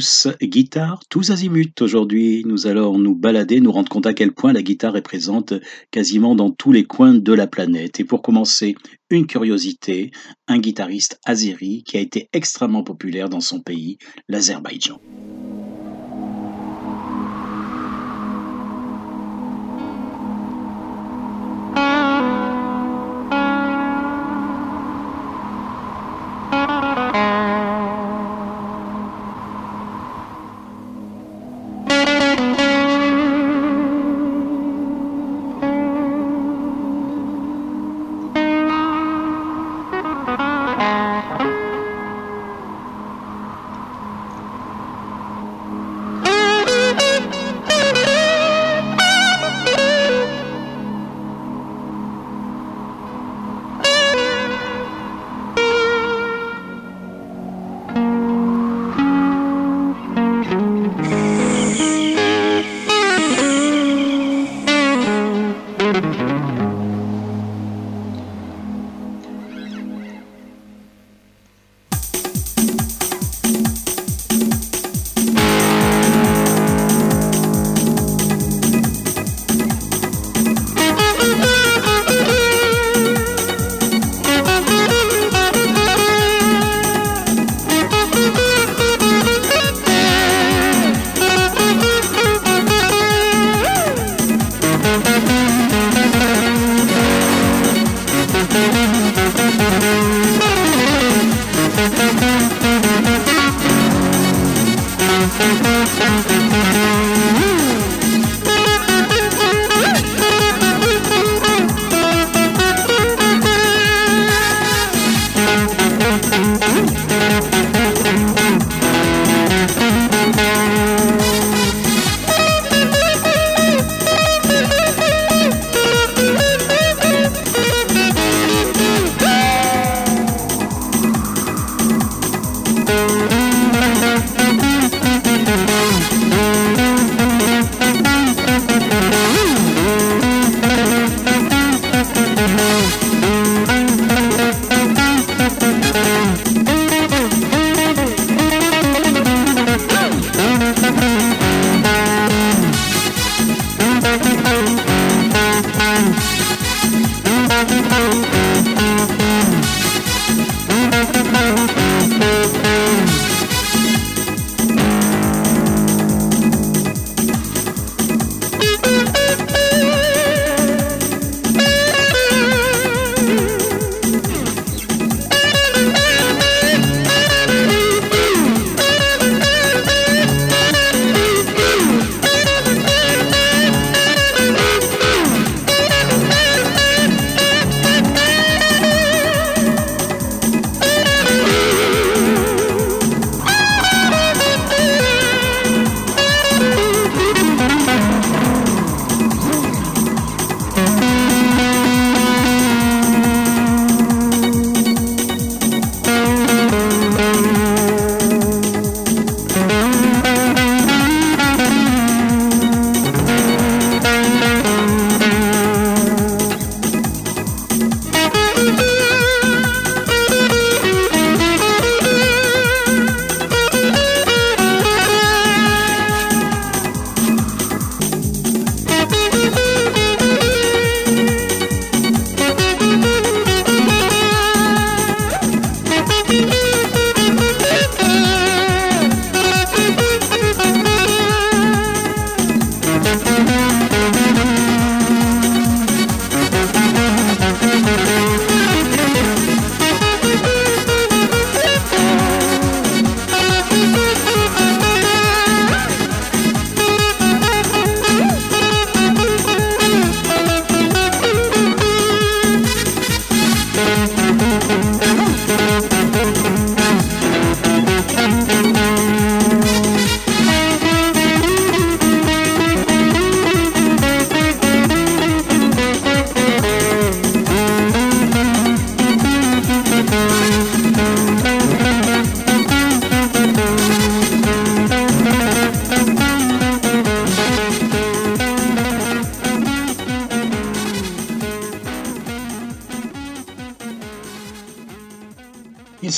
tous, tous azimuts. Aujourd'hui, nous allons nous balader, nous rendre compte à quel point la guitare est présente quasiment dans tous les coins de la planète. Et pour commencer, une curiosité, un guitariste azéri qui a été extrêmement populaire dans son pays, l'Azerbaïdjan.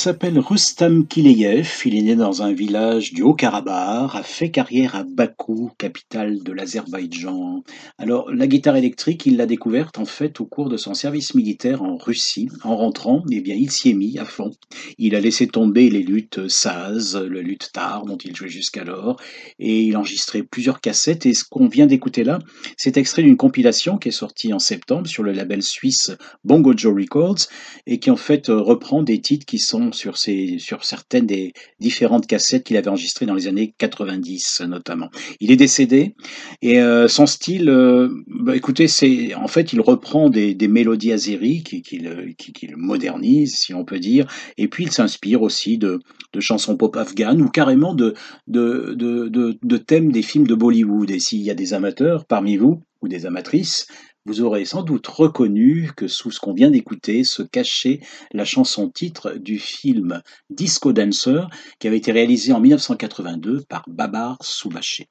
S'appelle Rustam Kileyev, il est né dans un village du Haut-Karabakh, a fait carrière à Bakou, capitale de l'Azerbaïdjan. Alors la guitare électrique, il l'a découverte en fait au cours de son service militaire en Russie. En rentrant, eh bien il s'y est mis à fond. Il a laissé tomber les luttes saz, le lutte tar dont il jouait jusqu'alors, et il enregistrait plusieurs cassettes. Et ce qu'on vient d'écouter là, c'est extrait d'une compilation qui est sortie en septembre sur le label suisse Bongo Joe Records et qui en fait reprend des titres qui sont sur, ces, sur certaines des différentes cassettes qu'il avait enregistrées dans les années 90 notamment. Il est décédé et euh, son style, euh, bah, écoutez, c'est en fait il reprend des, mélodies azéries qu'il qui, modernise, si on peut dire, et puis il s'inspire aussi de, chansons pop afghanes ou carrément de, de thèmes des films de Bollywood. Et s'il y a des amateurs parmi vous ou des amatrices, vous aurez sans doute reconnu que sous ce qu'on vient d'écouter se cachait la chanson titre du film Disco Dancer qui avait été réalisé en 1982 par Babar Soubaché.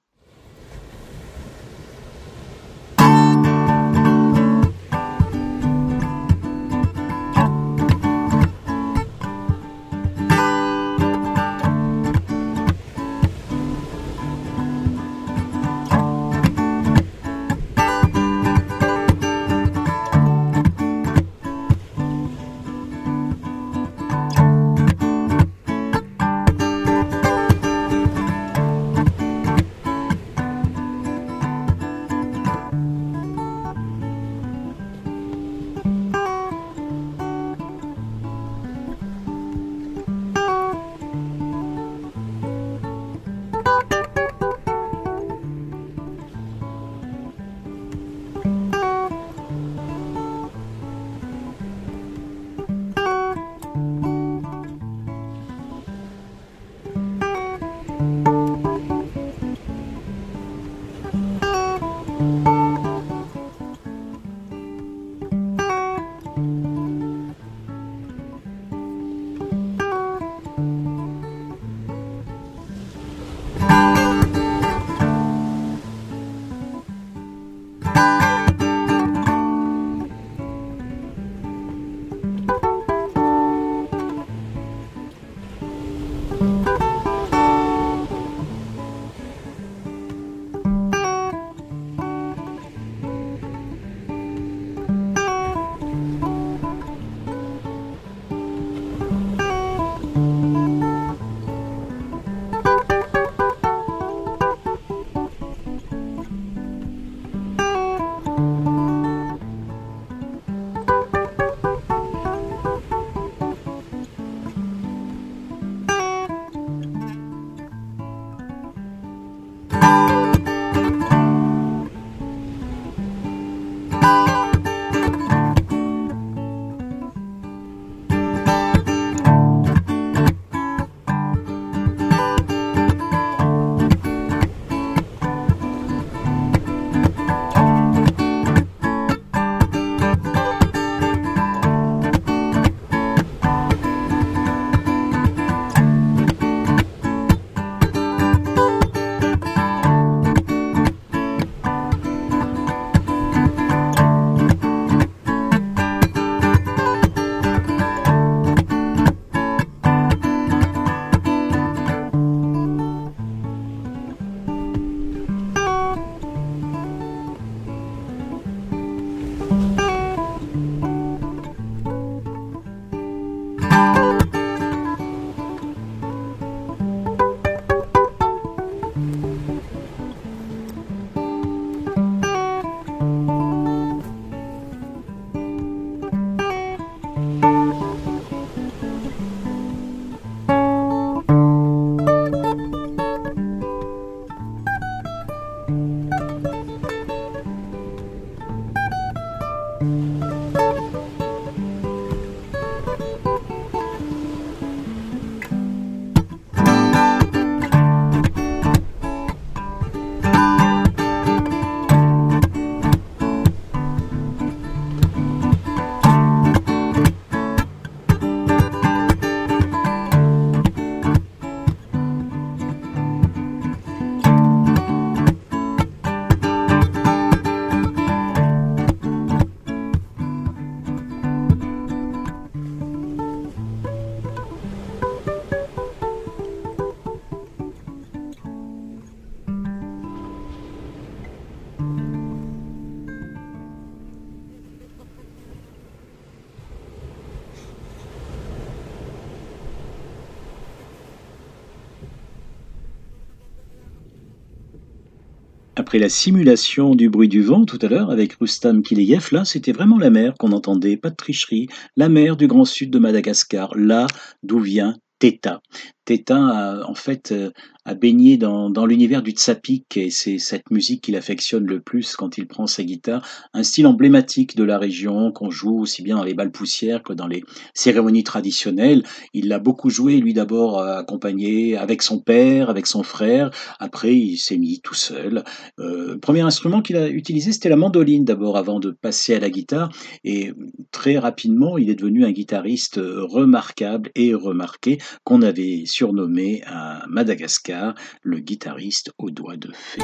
Après la simulation du bruit du vent tout à l'heure avec Rustam Kileyev, là c'était vraiment la mer qu'on entendait, pas de tricherie, la mer du Grand Sud de Madagascar, là d'où vient Teta. Teta, en fait, euh, a baigné dans, dans l'univers du tsapik et c'est cette musique qu'il affectionne le plus quand il prend sa guitare. Un style emblématique de la région qu'on joue aussi bien dans les balles poussières que dans les cérémonies traditionnelles. Il l'a beaucoup joué, lui d'abord euh, accompagné avec son père, avec son frère. Après, il s'est mis tout seul. Euh, premier instrument qu'il a utilisé, c'était la mandoline d'abord avant de passer à la guitare. Et très rapidement, il est devenu un guitariste remarquable et remarqué qu'on avait surnommé à Madagascar le guitariste aux doigts de fée.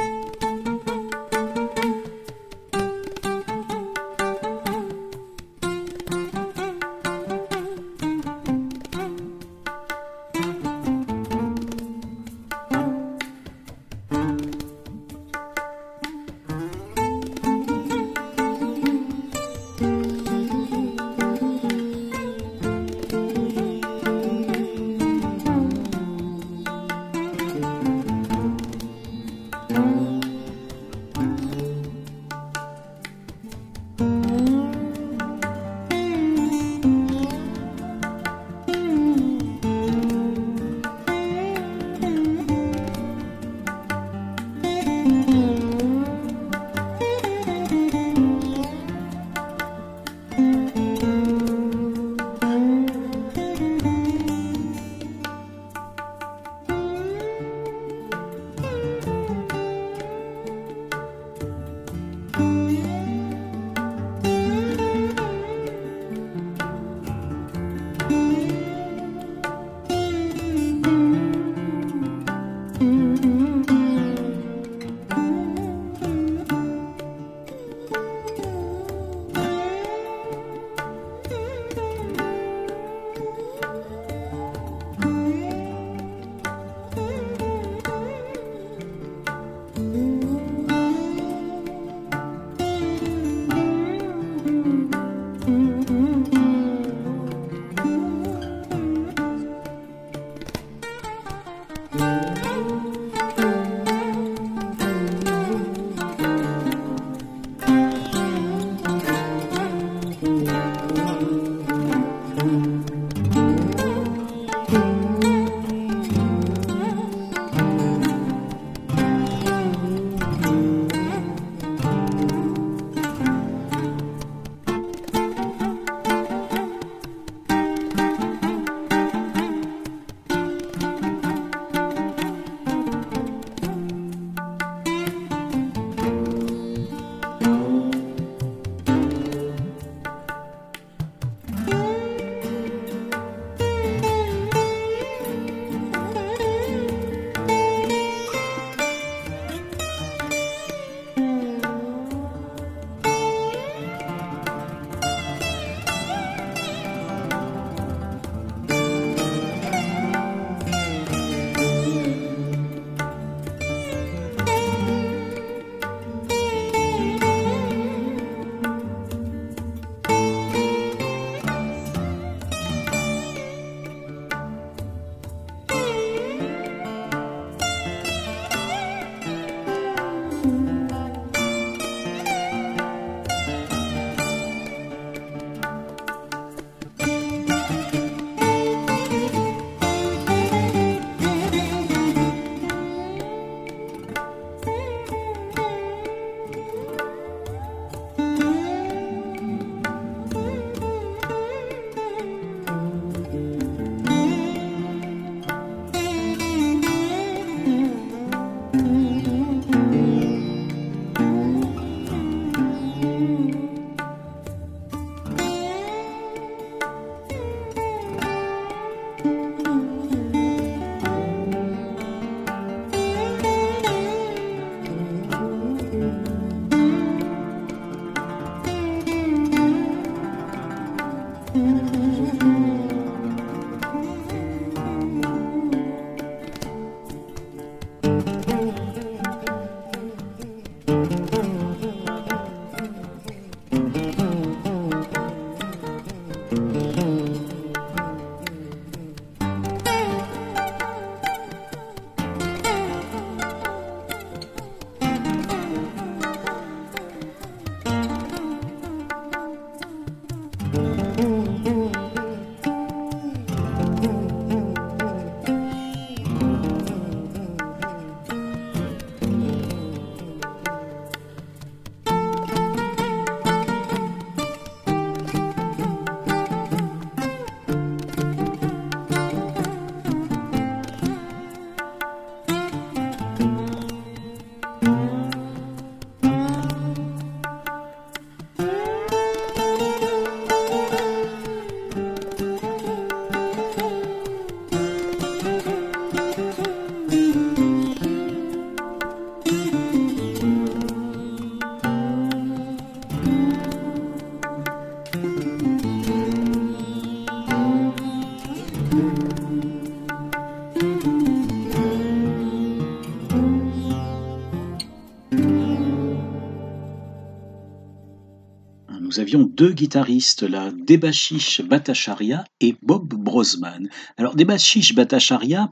Avions deux guitaristes, la Debashish Bhattacharya et Bob Brosman. Alors Debashish Bhattacharya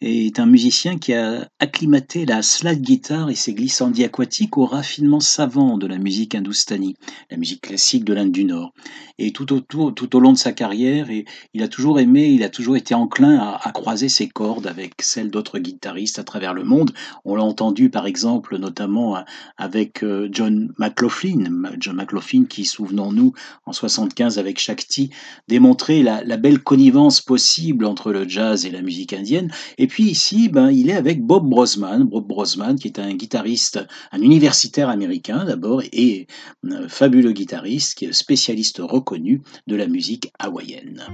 est un musicien qui a acclimaté la slide guitare et ses glissandis aquatiques au raffinement savant de la musique hindoustanie, la musique classique de l'Inde du Nord. Et tout, au long de sa carrière, il a toujours aimé, il a toujours été enclin à, croiser ses cordes avec celles d'autres guitaristes à travers le monde. On l'a entendu par exemple notamment avec euh, John McLaughlin, John McLaughlin qui, souvenons-nous, en 75 avec Shakti, démontrait la, belle connivence possible entre le jazz et la musique indienne. Et puis ici, ben, il est avec Bob Brosman, Bob Brosman qui est un guitariste, un universitaire américain d'abord, et un fabuleux guitariste, qui est spécialiste reconnu de la musique hawaïenne.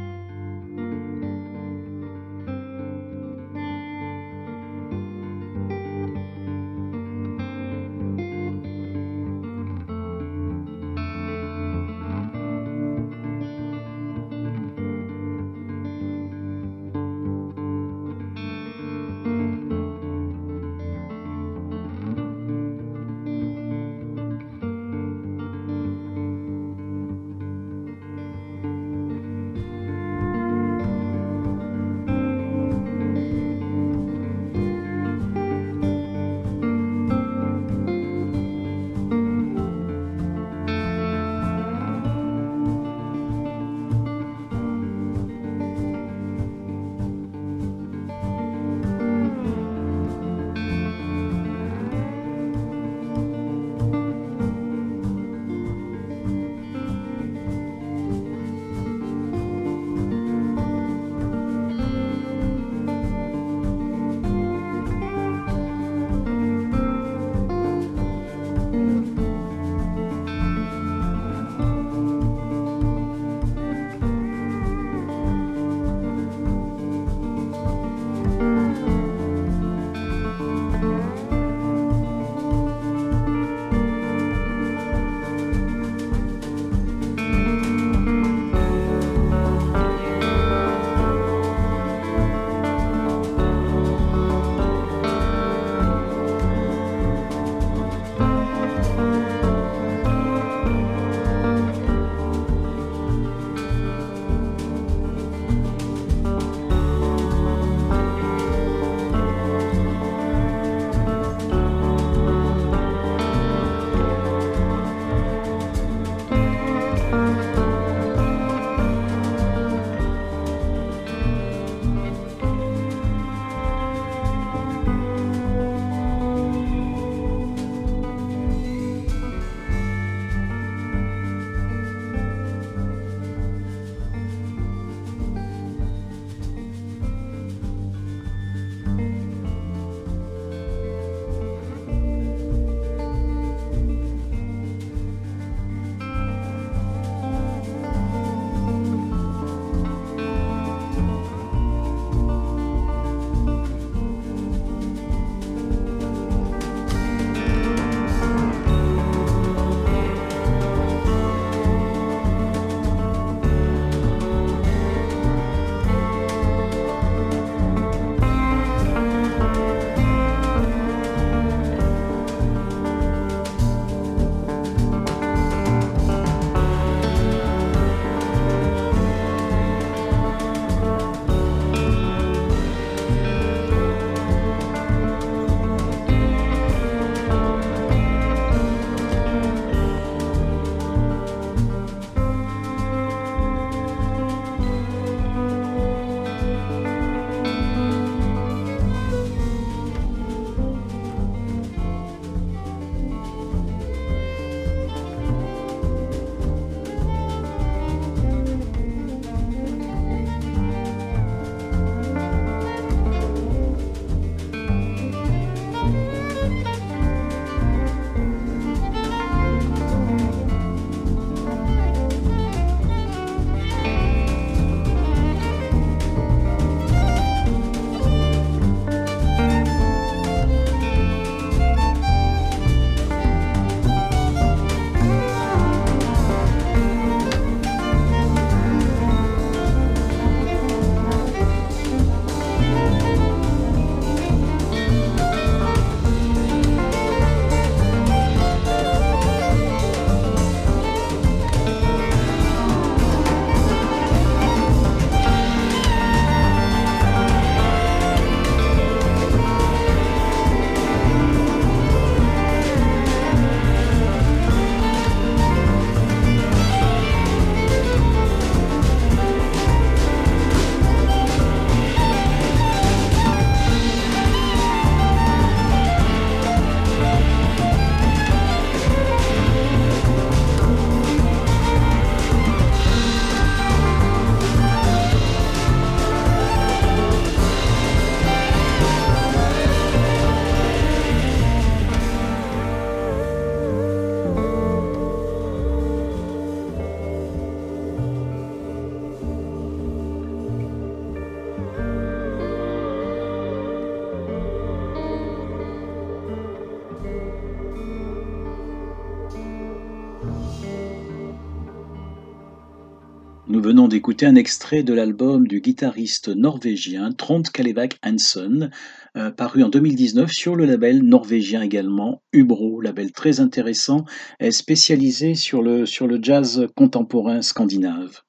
D'écouter un extrait de l'album du guitariste norvégien Trond Kalevak Hansen, euh, paru en 2019 sur le label norvégien également, Ubro, label très intéressant, spécialisé sur le, sur le jazz contemporain scandinave.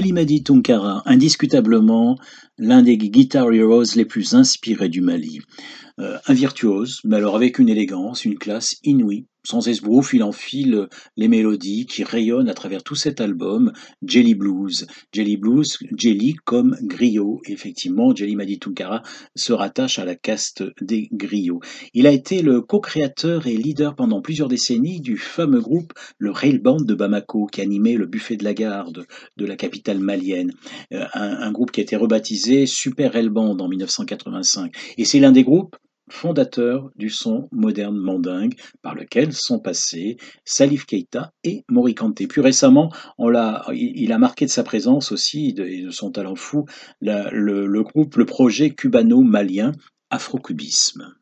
Madi Tunkara, indiscutablement l'un des guitar heroes les plus inspirés du Mali. Euh, un virtuose, mais alors avec une élégance, une classe inouïe, sans esbrouf, il enfile les mélodies qui rayonnent à travers tout cet album, Jelly Blues. Jelly Blues, Jelly comme griot. Effectivement, Jelly Maditunkara se rattache à la caste des griots. Il a été le co-créateur et leader pendant plusieurs décennies du fameux groupe le Rail Band de Bamako qui animait le buffet de la garde de la capitale malienne. Euh, un, un groupe qui a été rebaptisé Super Rail Band en 1985. Et c'est l'un des groupes fondateur du son moderne mandingue, par lequel sont passés Salif Keita et Morikante. Plus récemment, il a marqué de sa présence aussi et de son talent fou le groupe, le projet cubano-malien Afrocubisme.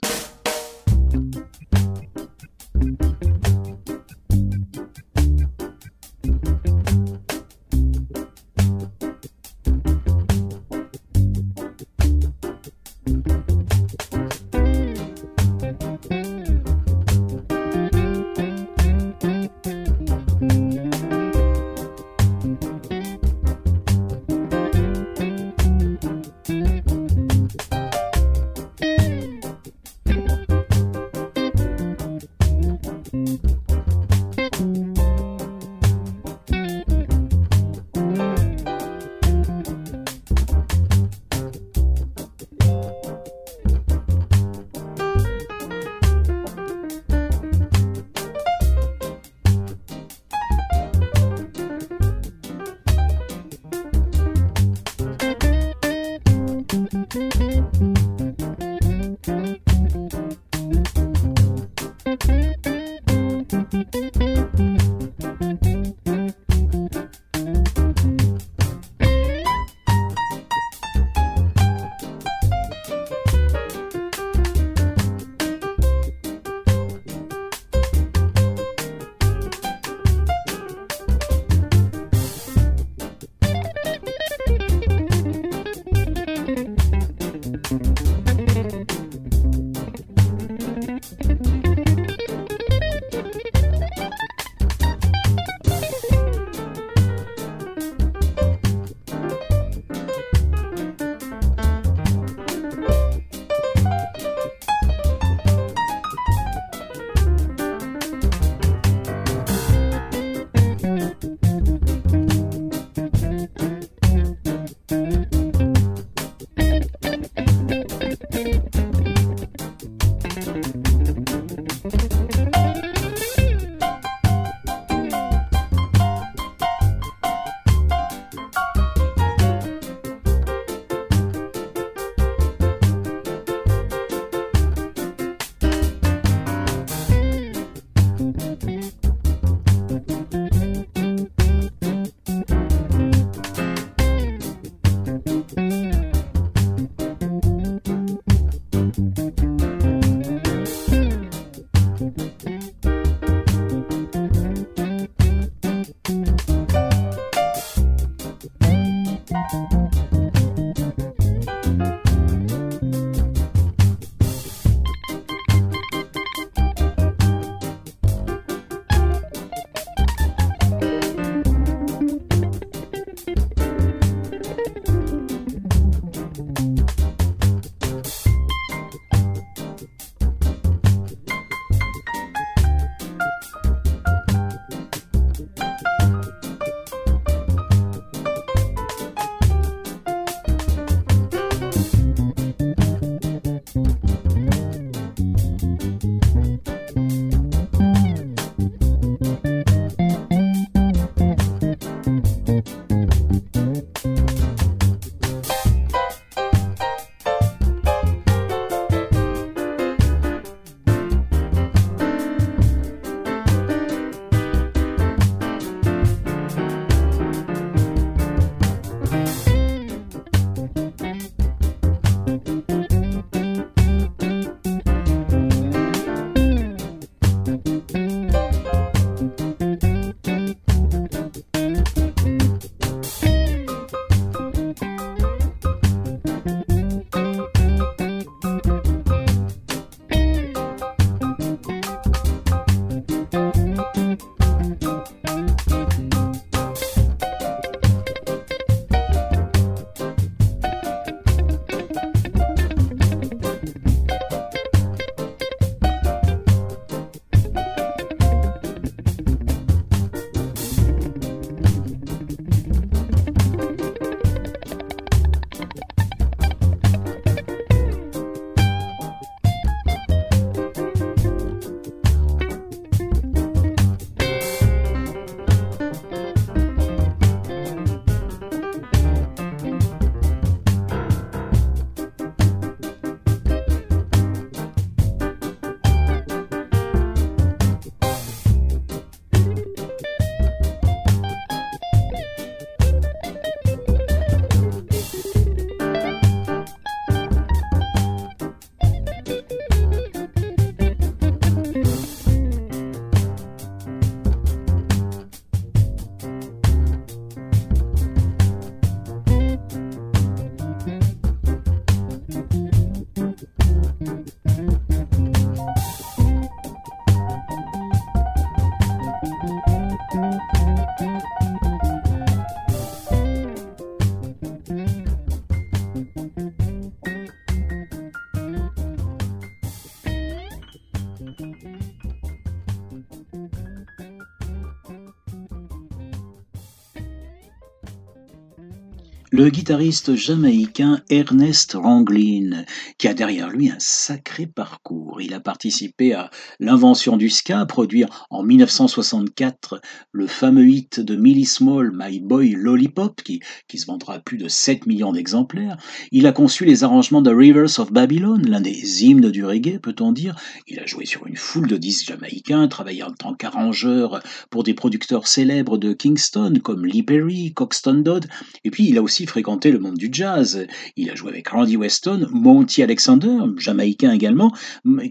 Le guitariste jamaïcain Ernest Ranglin, qui a derrière lui un sacré parcours. Il a participé à l'invention du ska, produit en 1964 le fameux hit de Millie Small, My Boy Lollipop, qui, qui se vendra à plus de 7 millions d'exemplaires. Il a conçu les arrangements de Rivers of Babylon, l'un des hymnes du reggae, peut-on dire. Il a joué sur une foule de disques jamaïcains, travaillé en tant qu'arrangeur pour des producteurs célèbres de Kingston comme Lee Perry, Coxton Dodd, et puis il a aussi fréquenté le monde du jazz. Il a joué avec Randy Weston, Monty Alexander, jamaïcain également,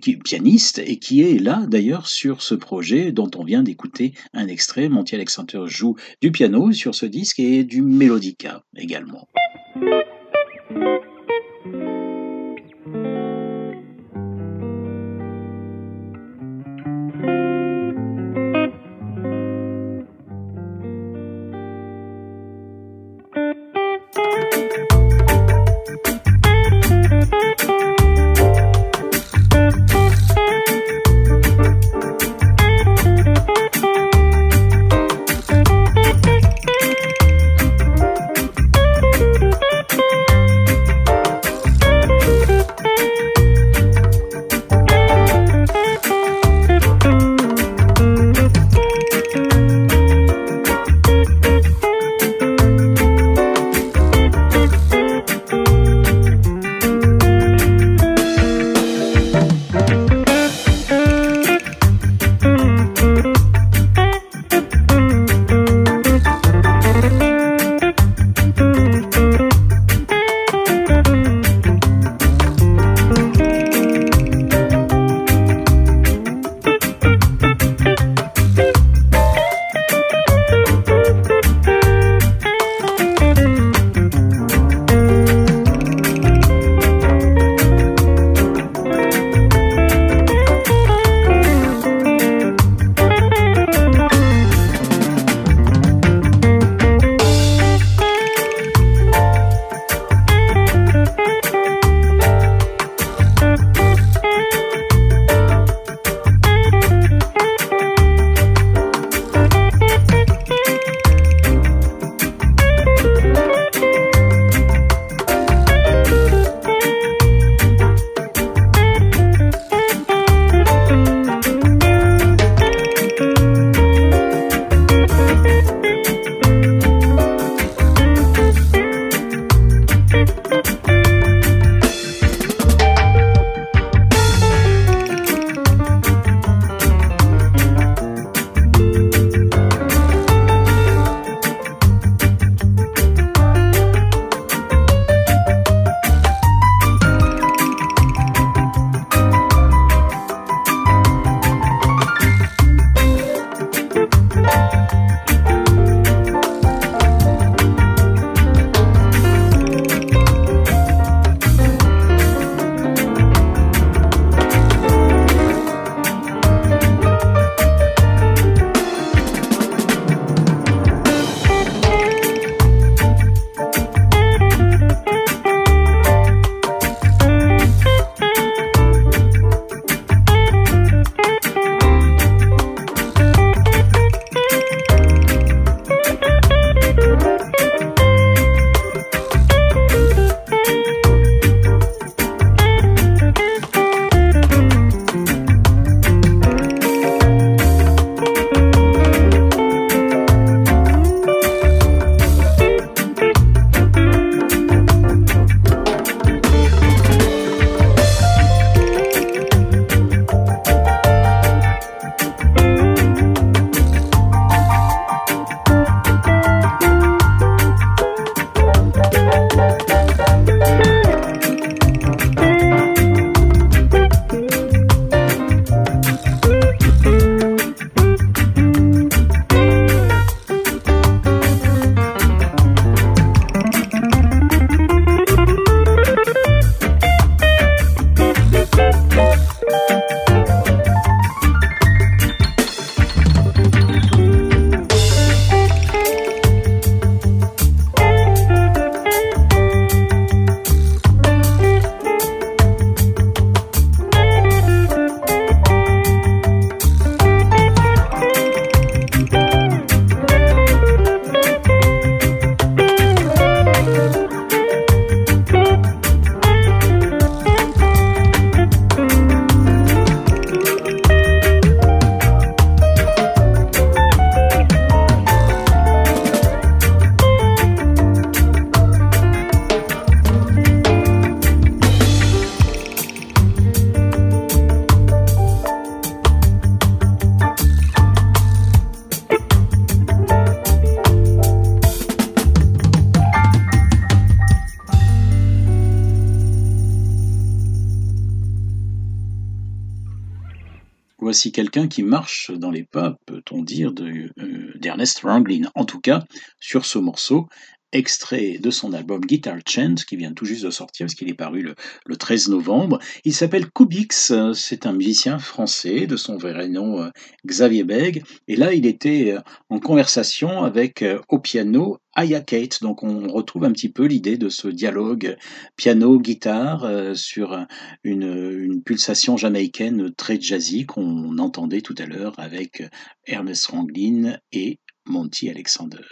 qui, pianiste, et qui est là d'ailleurs sur ce projet dont on vient d'écouter un extrait. Monty Alexander joue du piano sur ce disque et du mélodica également. Quelqu'un qui marche dans les pas, peut-on dire, euh, d'Ernest Ranglin. En tout cas, sur ce morceau, extrait de son album Guitar Chant, qui vient tout juste de sortir, parce qu'il est paru le, 13 novembre. Il s'appelle Kubix, c'est un musicien français, de son vrai nom euh, Xavier Beg, et là il était euh, en conversation avec euh, au piano Aya Kate, donc on retrouve un petit peu l'idée de ce dialogue piano-guitare sur une, pulsation jamaïcaine très jazzy qu'on entendait tout à l'heure avec Ernest Ranglin et Monty Alexander.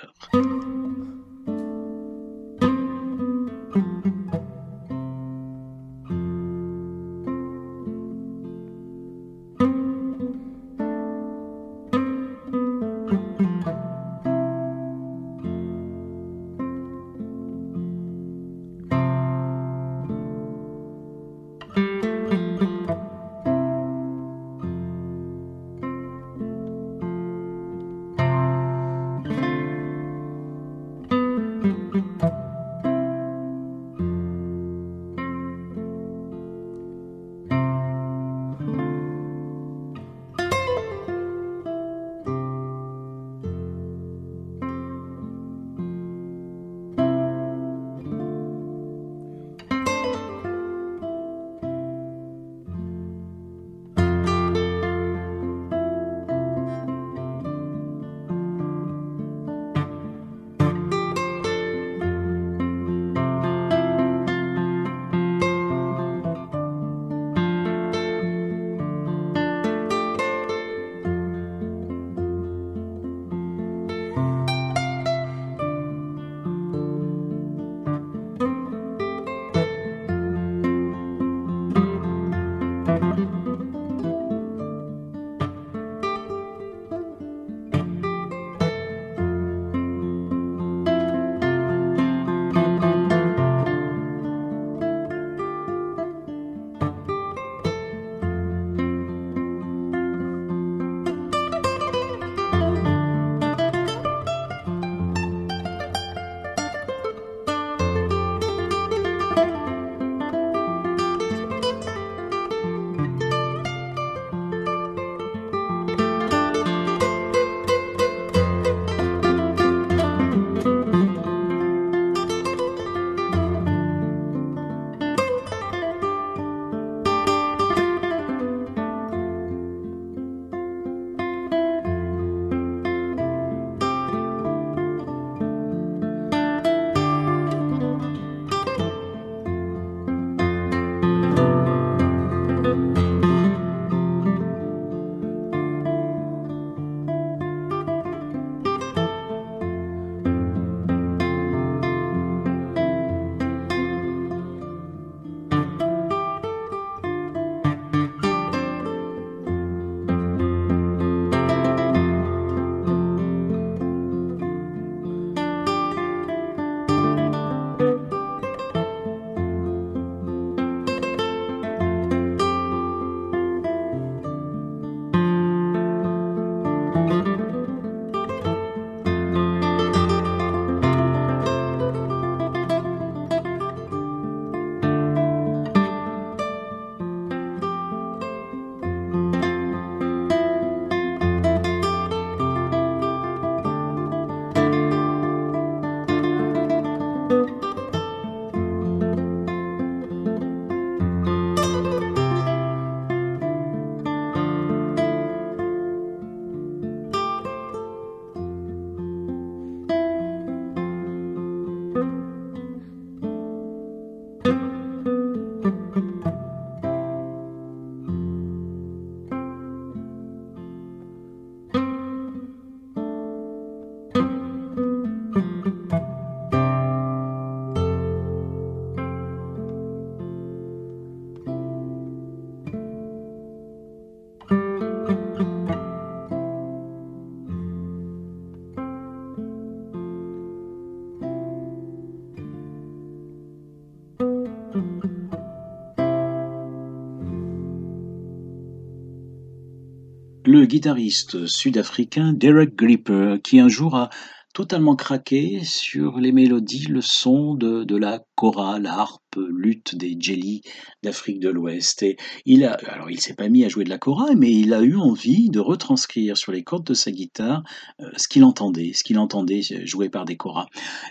Guitariste sud-africain Derek Gripper, qui un jour a totalement craqué sur les mélodies, le son de, la kora, la harpe lutte des Jelly d'Afrique de l'Ouest. Et il a, alors il s'est pas mis à jouer de la kora, mais il a eu envie de retranscrire sur les cordes de sa guitare euh, ce qu'il entendait, ce qu'il entendait joué par des koras.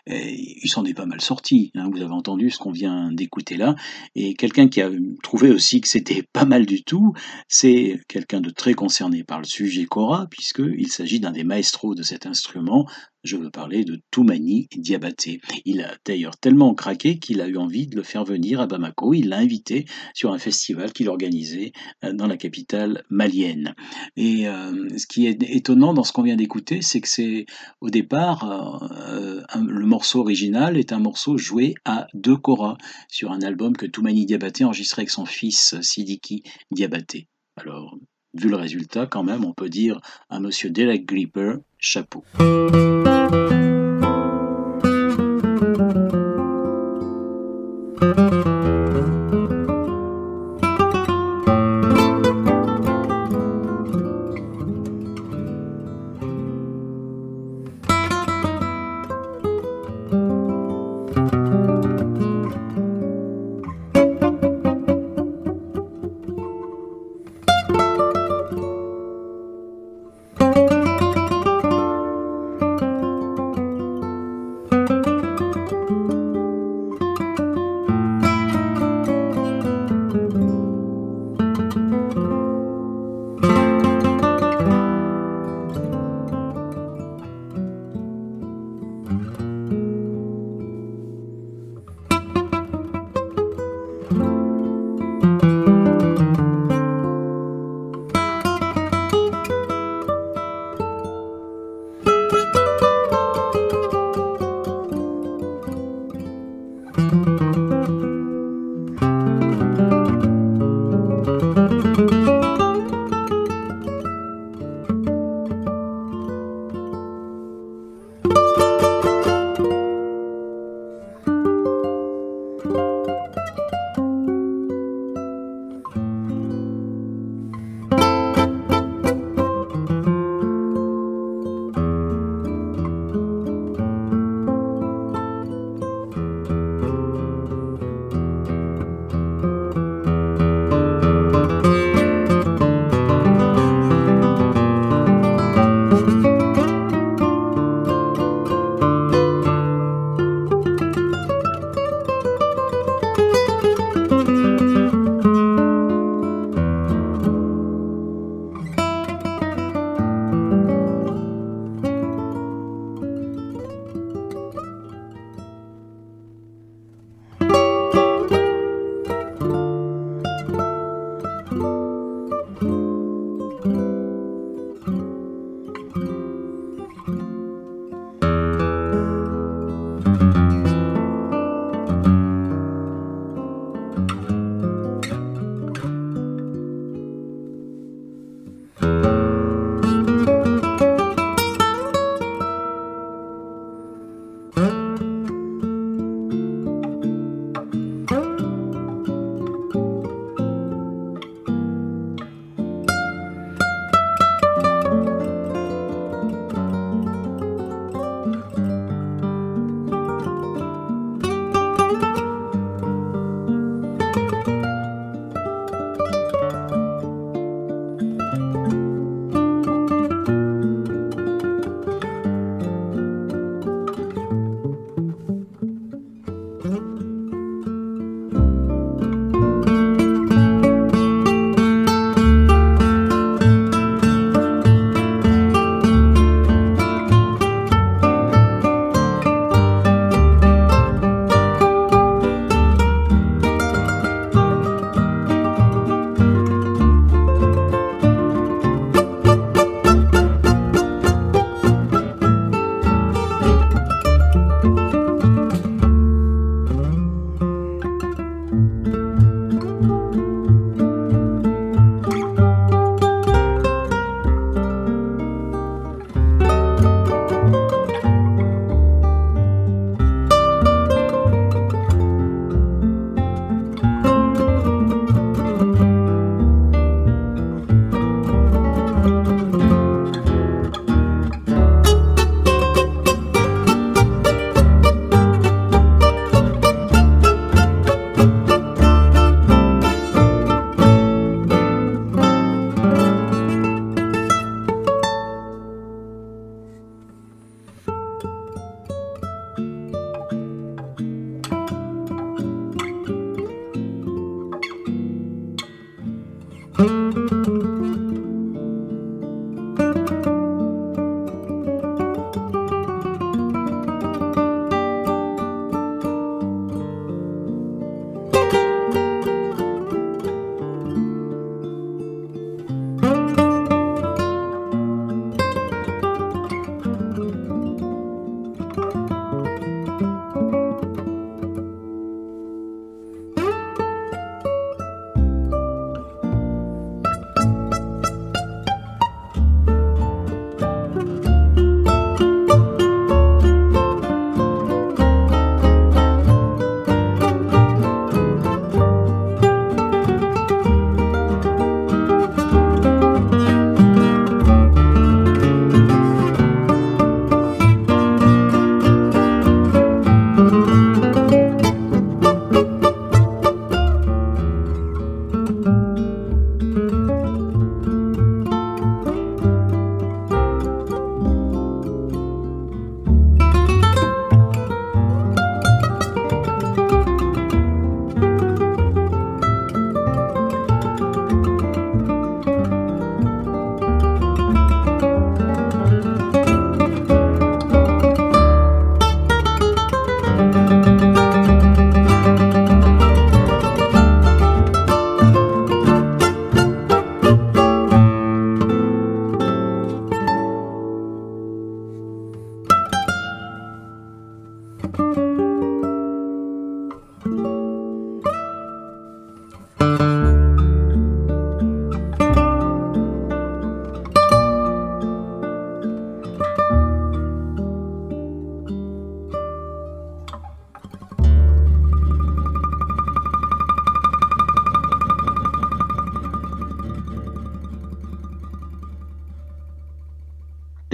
Et il s'en est pas mal sorti. Hein, vous avez entendu ce qu'on vient d'écouter là. Et quelqu'un qui a trouvé aussi que c'était pas mal du tout, c'est quelqu'un de très concerné par le sujet kora, puisqu'il s'agit d'un des maestros de cet instrument, je veux parler de Toumani Diabaté. Il a d'ailleurs tellement craqué qu'il a eu envie de le faire venir à Bamako. Il l'a invité sur un festival qu'il organisait euh, dans la capitale malienne. Et euh, ce qui est étonnant dans ce qu'on vient d'écouter, c'est que c'est au départ, euh, le morceau original est un morceau joué à deux koras sur un album que Toumani Diabaté enregistrait avec son fils Sidiki Diabaté. Alors, vu le résultat, quand même, on peut dire à monsieur Derek Gripper, chapeau.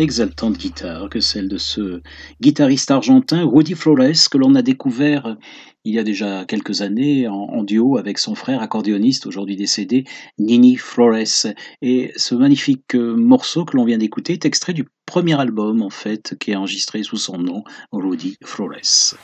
Exaltante guitare que celle de ce guitariste argentin Rudy Flores que l'on a découvert il y a déjà quelques années en, duo avec son frère accordéoniste aujourd'hui décédé Nini Flores et ce magnifique euh, morceau que l'on vient d'écouter est extrait du premier album en fait qui est enregistré sous son nom Rudy Flores.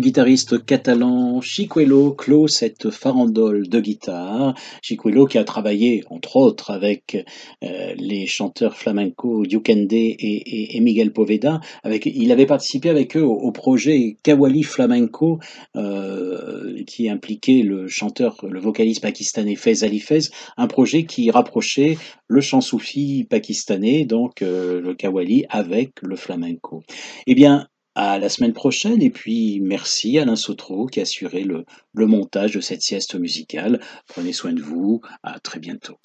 Guitariste catalan Chicuelo clôt cette farandole de guitare. Chicuelo qui a travaillé, entre autres, avec euh, les chanteurs flamenco Duquende et, Miguel Poveda. Avec, il avait participé avec eux au, projet Kawali Flamenco, euh, qui impliquait le chanteur, le vocaliste pakistanais Fez Ali Fez, un projet qui rapprochait le chant soufi pakistanais, donc euh, le Kawali, avec le flamenco. Eh bien, à la semaine prochaine et puis merci Alain Sautreau qui a assuré le, le montage de cette sieste musicale. Prenez soin de vous, à très bientôt.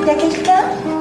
Il y a quelqu'un?